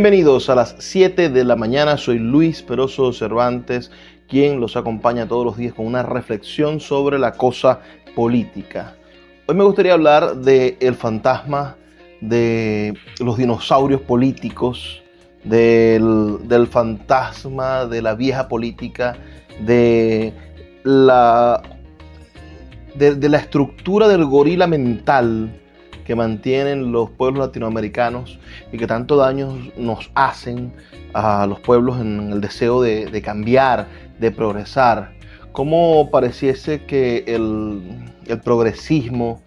Bienvenidos a las 7 de la mañana, soy Luis Peroso Cervantes, quien los acompaña todos los días con una reflexión sobre la cosa política. Hoy me gustaría hablar del el fantasma de los dinosaurios políticos, del, fantasma de la vieja política, de la estructura del gorila mental que mantienen los pueblos latinoamericanos y que tanto daño nos hacen a los pueblos en el deseo de, cambiar, de progresar. Como pareciese que el, progresismo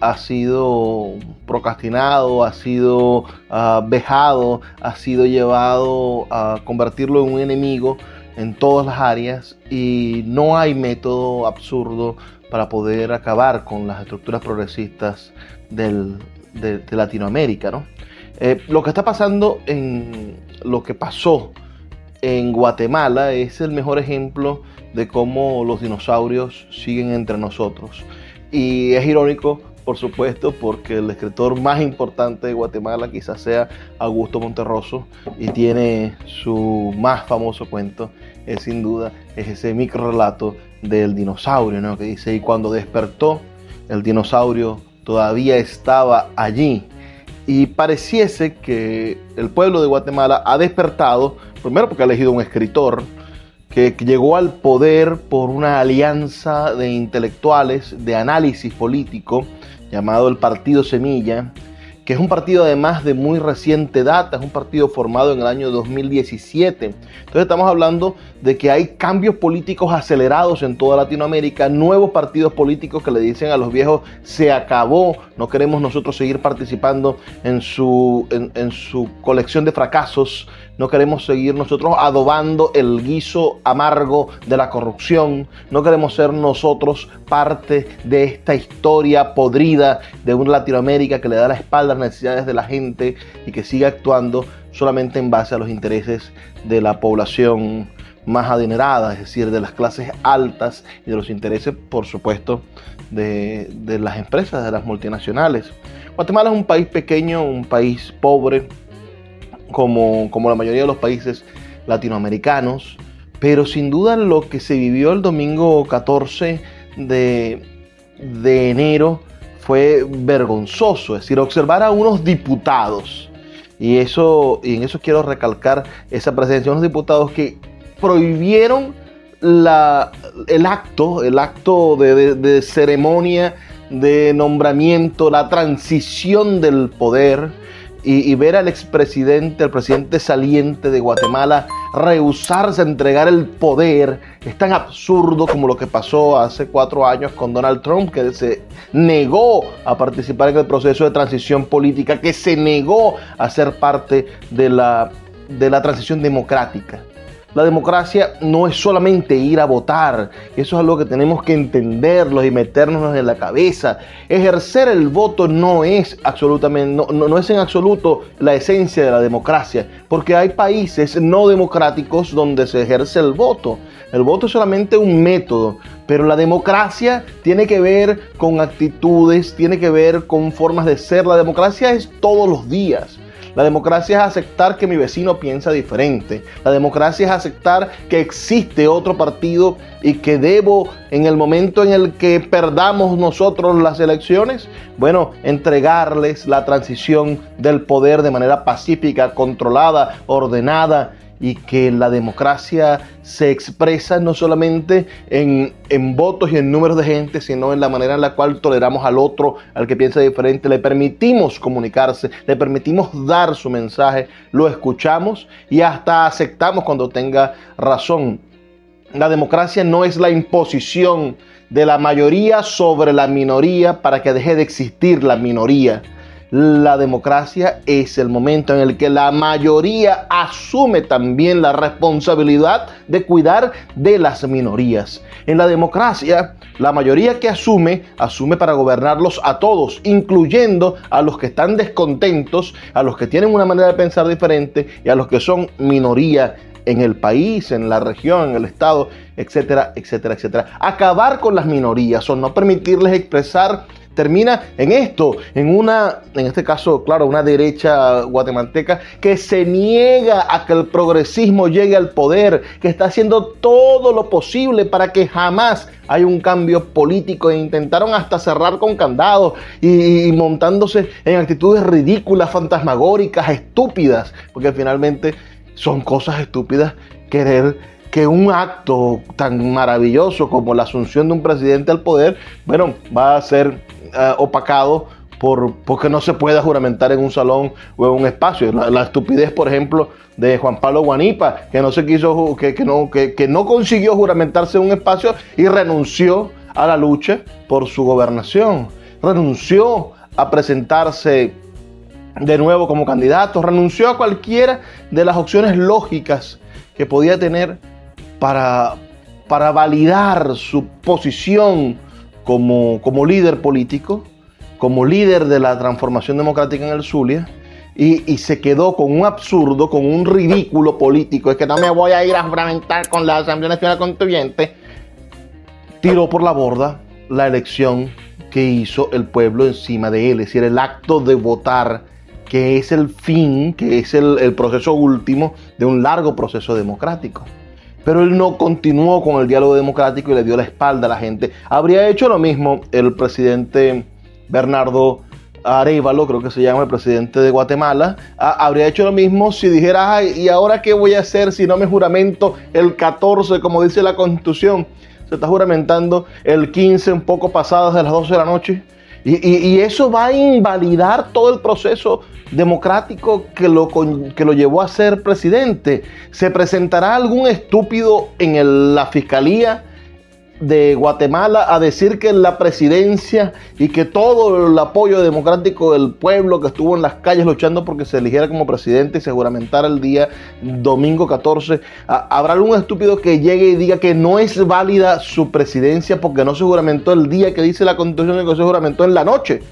ha sido procrastinado, ha sido ah, vejado, ha sido llevado a convertirlo en un enemigo en todas las áreas y no hay método absurdo para poder acabar con las estructuras progresistas de, Latinoamérica. ¿no? Eh, lo que está pasando en lo que pasó en Guatemala es el mejor ejemplo de cómo los dinosaurios siguen entre nosotros. Y es irónico, por supuesto, porque el escritor más importante de Guatemala quizás sea Augusto Monterroso y tiene su más famoso cuento, es sin duda, es ese micro relato del dinosaurio, ¿no? que dice, y cuando despertó, el dinosaurio todavía estaba allí. Y pareciese que el pueblo de Guatemala ha despertado, primero porque ha elegido un escritor, que llegó al poder por una alianza de intelectuales de análisis político llamado el Partido Semilla, que es un partido además de muy reciente data, es un partido formado en el año 2017. Entonces estamos hablando de que hay cambios políticos acelerados en toda Latinoamérica, nuevos partidos políticos que le dicen a los viejos, se acabó, no queremos nosotros seguir participando en su, en, su colección de fracasos, no queremos seguir nosotros adobando el guiso amargo de la corrupción, no queremos ser nosotros parte de esta historia podrida de una Latinoamérica que le da la espalda a las necesidades de la gente y que sigue actuando solamente en base a los intereses de la población más adinerada, es decir, de las clases altas y de los intereses, por supuesto, de, las empresas, de las multinacionales. Guatemala es un país pequeño, un país pobre, como, como la mayoría de los países latinoamericanos, pero sin duda lo que se vivió el domingo 14 de, de enero fue vergonzoso, es decir, observar a unos diputados, y, eso, y en eso quiero recalcar esa presencia, unos diputados que prohibieron la, el acto, el acto de, ceremonia de nombramiento, la transición del poder y, ver al expresidente, el presidente saliente de Guatemala, rehusarse a entregar el poder, es tan absurdo como lo que pasó hace cuatro años con Donald Trump, que se negó a participar en el proceso de transición política, que se negó a ser parte de la, de la transición democrática. La democracia no es solamente ir a votar, eso es algo que tenemos que entenderlo y meternos en la cabeza. Ejercer el voto no es absolutamente, no, no, es en absoluto la esencia de la democracia, porque hay países no democráticos donde se ejerce el voto. El voto es solamente un método, pero la democracia tiene que ver con actitudes, tiene que ver con formas de ser. La democracia es todos los días. La democracia es aceptar que mi vecino piensa diferente. La democracia es aceptar que existe otro partido y que debo, en el momento en el que perdamos nosotros las elecciones, bueno, entregarles la transición del poder de manera pacífica, controlada, ordenada y que la democracia se expresa no solamente en, votos y en números de gente, sino en la manera en la cual toleramos al otro, al que piensa diferente, le permitimos comunicarse, le permitimos dar su mensaje, lo escuchamos y hasta aceptamos cuando tenga razón. La democracia no es la imposición de la mayoría sobre la minoría para que deje de existir la minoría. La democracia es el momento en el que la mayoría asume también la responsabilidad de cuidar de las minorías. En la democracia, la mayoría que asume, asume para gobernarlos a todos, incluyendo a los que están descontentos, a los que tienen una manera de pensar diferente y a los que son minoría en el país, en la región, en el estado, etcétera, etcétera, etcétera. Acabar con las minorías o no permitirles expresar termina en esto, en una, en este caso, claro, una derecha guatemalteca que se niega a que el progresismo llegue al poder, que está haciendo todo lo posible para que jamás haya un cambio político. E intentaron hasta cerrar con candados y, y montándose en actitudes ridículas, fantasmagóricas, estúpidas, porque finalmente son cosas estúpidas querer que un acto tan maravilloso como la asunción de un presidente al poder, bueno, va a ser uh, opacado por, porque no se pueda juramentar en un salón o en un espacio. La, la estupidez, por ejemplo, de Juan Pablo Guanipa, que no se quiso, que, que no, que, que no consiguió juramentarse en un espacio y renunció a la lucha por su gobernación. Renunció a presentarse de nuevo como candidato, renunció a cualquiera de las opciones lógicas que podía tener para, para validar su posición como, como líder político, como líder de la transformación democrática en el Zulia, y, y, se quedó con un absurdo, con un ridículo político, es que no me voy a ir a fragmentar con la Asamblea Nacional Constituyente, tiró por la borda la elección que hizo el pueblo encima de él, es decir, el acto de votar, que es el fin, que es el, el proceso último de un largo proceso democrático. Pero él no continuó con el diálogo democrático y le dio la espalda a la gente. Habría hecho lo mismo el presidente Bernardo Arevalo, creo que se llama el presidente de Guatemala, habría hecho lo mismo si dijera, ay, ¿y ahora qué voy a hacer si no me juramento el 14, como dice la constitución? Se está juramentando el 15, un poco pasadas de las 12 de la noche. Y, y, eso va a invalidar todo el proceso democrático que lo, que lo llevó a ser presidente. ¿Se presentará algún estúpido en la fiscalía de Guatemala a decir que la presidencia y que todo el apoyo democrático del pueblo que estuvo en las calles luchando porque se eligiera como presidente y se juramentara el día domingo 14, habrá algún estúpido que llegue y diga que no es válida su presidencia porque no se juramentó el día que dice la constitución que se juramentó en la noche?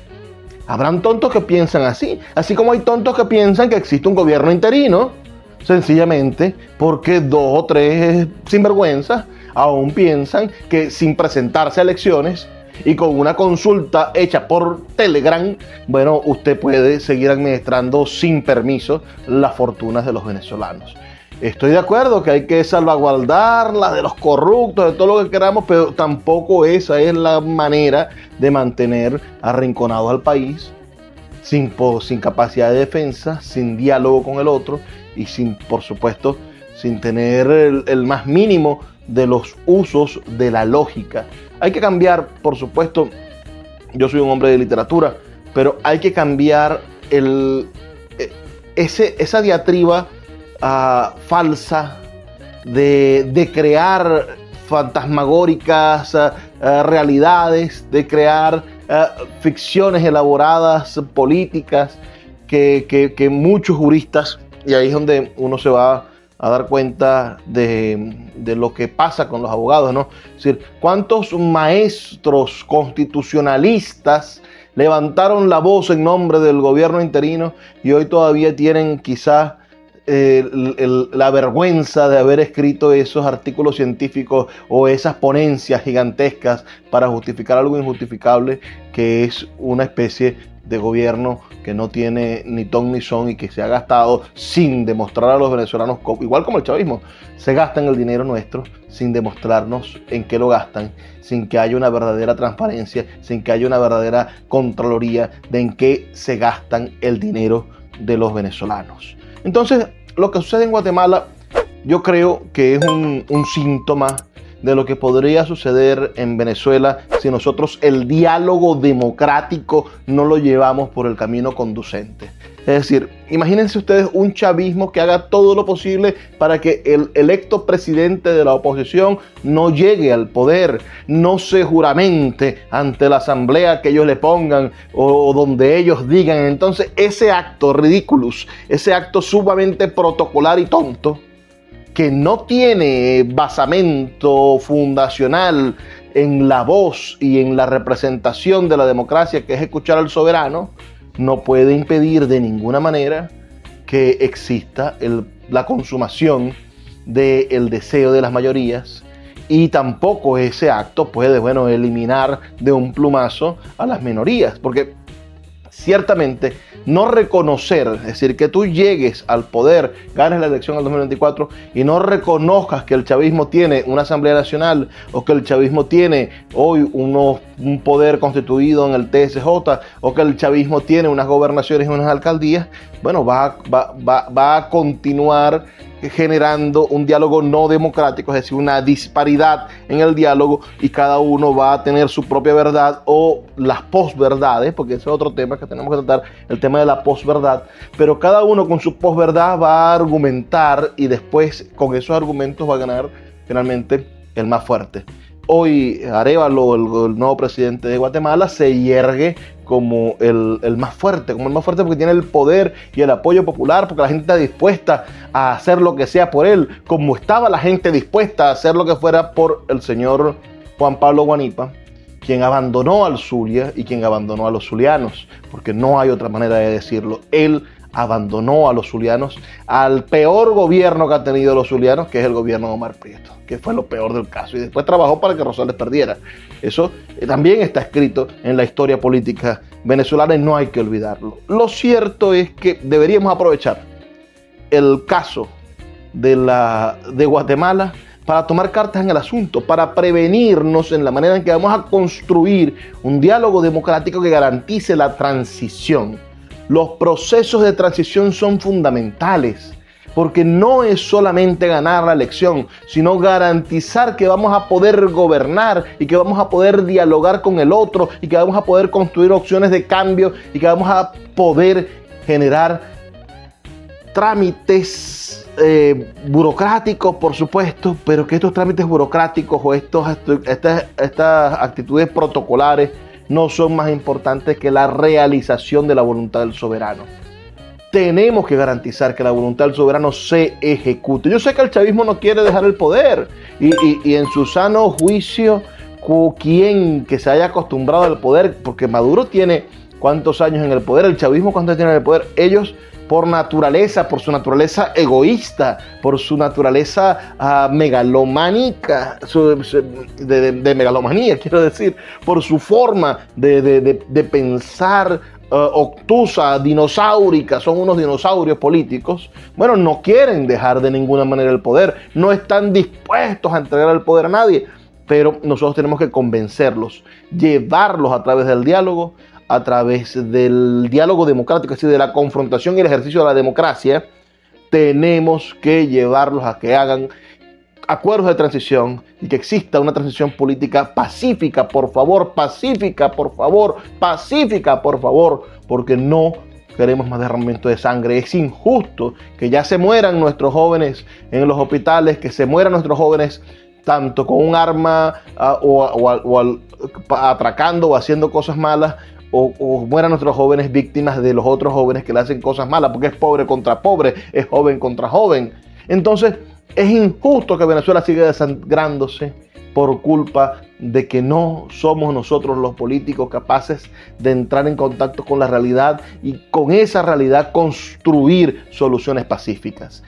Habrán tontos que piensan así, así como hay tontos que piensan que existe un gobierno interino, sencillamente porque dos o tres sinvergüenzas aún piensan que sin presentarse a elecciones y con una consulta hecha por Telegram, bueno, usted puede seguir administrando sin permiso las fortunas de los venezolanos. Estoy de acuerdo que hay que salvaguardar la de los corruptos, de todo lo que queramos, pero tampoco esa es la manera de mantener arrinconado al país sin, sin capacidad de defensa, sin diálogo con el otro y sin, por supuesto, sin tener el más mínimo de los usos de la lógica. Hay que cambiar, por supuesto, yo soy un hombre de literatura, pero hay que cambiar el, e, ese, esa diatriba uh, falsa de, de, crear fantasmagóricas uh, uh, realidades, de crear ficciones elaboradas, políticas, que, que, que muchos juristas, y ahí es donde uno se va a dar cuenta de, de, lo que pasa con los abogados, ¿no? Es decir, ¿cuántos maestros constitucionalistas levantaron la voz en nombre del gobierno interino y hoy todavía tienen quizás el, la vergüenza de haber escrito esos artículos científicos o esas ponencias gigantescas para justificar algo injustificable que es una especie de gobierno que no tiene ni ton ni son y que se ha gastado sin demostrar a los venezolanos, igual como el chavismo, se gastan el dinero nuestro sin demostrarnos en qué lo gastan, sin que haya una verdadera transparencia, sin que haya una verdadera contraloría de en qué se gastan el dinero de los venezolanos. Entonces, lo que sucede en Guatemala, yo creo que es un, un síntoma de lo que podría suceder en Venezuela si nosotros el diálogo democrático no lo llevamos por el camino conducente. Es decir, imagínense ustedes un chavismo que haga todo lo posible para que el electo presidente de la oposición no llegue al poder, no se juramente ante la asamblea que ellos le pongan o, donde ellos digan. Entonces ese acto ridículo, ese acto sumamente protocolar y tonto, que no tiene basamento fundacional en la voz y en la representación de la democracia, que es escuchar al soberano, no puede impedir de ninguna manera que exista la consumación del deseo de las mayorías y tampoco ese acto puede, bueno, eliminar de un plumazo a las minorías, porque ciertamente no reconocer, es decir, que tú llegues al poder, ganes la elección al 2024 y no reconozcas que el chavismo tiene una Asamblea Nacional o que el chavismo tiene hoy un poder constituido en el TSJ o que el chavismo tiene unas gobernaciones y unas alcaldías, bueno, va, va, va a continuar generando un diálogo no democrático, es decir, una disparidad en el diálogo y cada uno va a tener su propia verdad o las posverdades, porque ese es otro tema que tenemos que tratar, el tema de la posverdad, pero cada uno con su posverdad va a argumentar y después con esos argumentos va a ganar finalmente el más fuerte. Hoy Arevalo, el, nuevo presidente de Guatemala, se hiergue como el, el, más fuerte, como el más fuerte porque tiene el poder y el apoyo popular, porque la gente está dispuesta a hacer lo que sea por él, como estaba la gente dispuesta a hacer lo que fuera por el señor Juan Pablo Guanipa, quien abandonó al Zulia y quien abandonó a los zulianos, porque no hay otra manera de decirlo. Él abandonó a los zulianos al peor gobierno que ha tenido los zulianos, que es el gobierno de Omar Prieto, que fue lo peor del caso. Y después trabajó para que Rosales perdiera. Eso eh, también está escrito en la historia política venezolana y no hay que olvidarlo. Lo cierto es que deberíamos aprovechar el caso de, la, de Guatemala para tomar cartas en el asunto, para prevenirnos en la manera en que vamos a construir un diálogo democrático que garantice la transición los procesos de transición son fundamentales porque no es solamente ganar la elección, sino garantizar que vamos a poder gobernar y que vamos a poder dialogar con el otro y que vamos a poder construir opciones de cambio y que vamos a poder generar trámites eh, burocráticos, por supuesto, pero que estos trámites burocráticos o estas actitudes protocolares no son más importantes que la realización de la voluntad del soberano. Tenemos que garantizar que la voluntad del soberano se ejecute. Yo sé que el chavismo no quiere dejar el poder y, en su sano juicio, quien que se haya acostumbrado al poder, porque Maduro tiene cuántos años en el poder, el chavismo cuántos tiene en el poder, ellos por naturaleza, por su naturaleza egoísta, por su naturaleza uh, megalománica, de, megalomanía, quiero decir, por su forma de, pensar uh, obtusa, dinosaurica, son unos dinosaurios políticos, bueno, no quieren dejar de ninguna manera el poder, no están dispuestos a entregar el poder a nadie, pero nosotros tenemos que convencerlos, llevarlos a través del diálogo a través del diálogo democrático, es decir, de la confrontación y el ejercicio de la democracia, tenemos que llevarlos a que hagan acuerdos de transición y que exista una transición política pacífica, por favor, pacífica, por favor, pacífica, por favor, porque no queremos más derramamiento de sangre. Es injusto que ya se mueran nuestros jóvenes en los hospitales, que se mueran nuestros jóvenes tanto con un arma ah, o atracando o haciendo cosas malas o, mueran nuestros jóvenes víctimas de los otros jóvenes que le hacen cosas malas, porque es pobre contra pobre, es joven contra joven. Entonces, es injusto que Venezuela siga desangrándose por culpa de que no somos nosotros los políticos capaces de entrar en contacto con la realidad y con esa realidad construir soluciones pacíficas.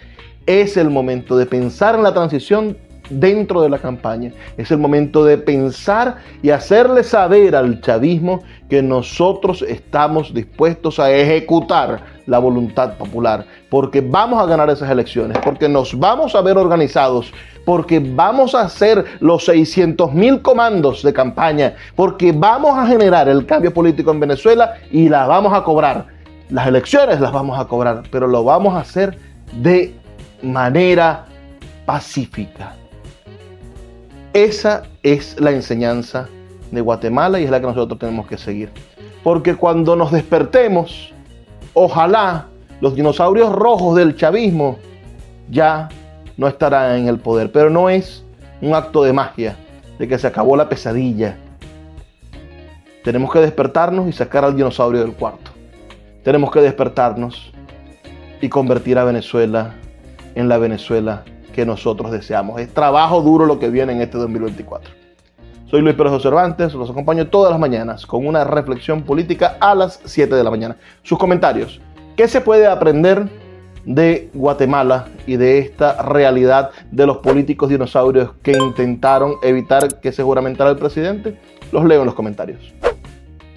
Es el momento de pensar en la transición dentro de la campaña. Es el momento de pensar y hacerle saber al chavismo que nosotros estamos dispuestos a ejecutar la voluntad popular, porque vamos a ganar esas elecciones, porque nos vamos a ver organizados, porque vamos a hacer los 600 mil comandos de campaña, porque vamos a generar el cambio político en Venezuela y la vamos a cobrar. Las elecciones las vamos a cobrar, pero lo vamos a hacer de manera pacífica. Esa es la enseñanza de Guatemala y es la que nosotros tenemos que seguir. Porque cuando nos despertemos, ojalá los dinosaurios rojos del chavismo ya no estarán en el poder. Pero no es un acto de magia, de que se acabó la pesadilla. Tenemos que despertarnos y sacar al dinosaurio del cuarto. Tenemos que despertarnos y convertir a Venezuela en la Venezuela que nosotros deseamos. Es trabajo duro lo que viene en este 2024. Soy Luis Pérez Cervantes, los acompaño todas las mañanas con una reflexión política a las 7 de la mañana. Sus comentarios. ¿Qué se puede aprender de Guatemala y de esta realidad de los políticos dinosaurios que intentaron evitar que se juramentara el presidente? Los leo en los comentarios.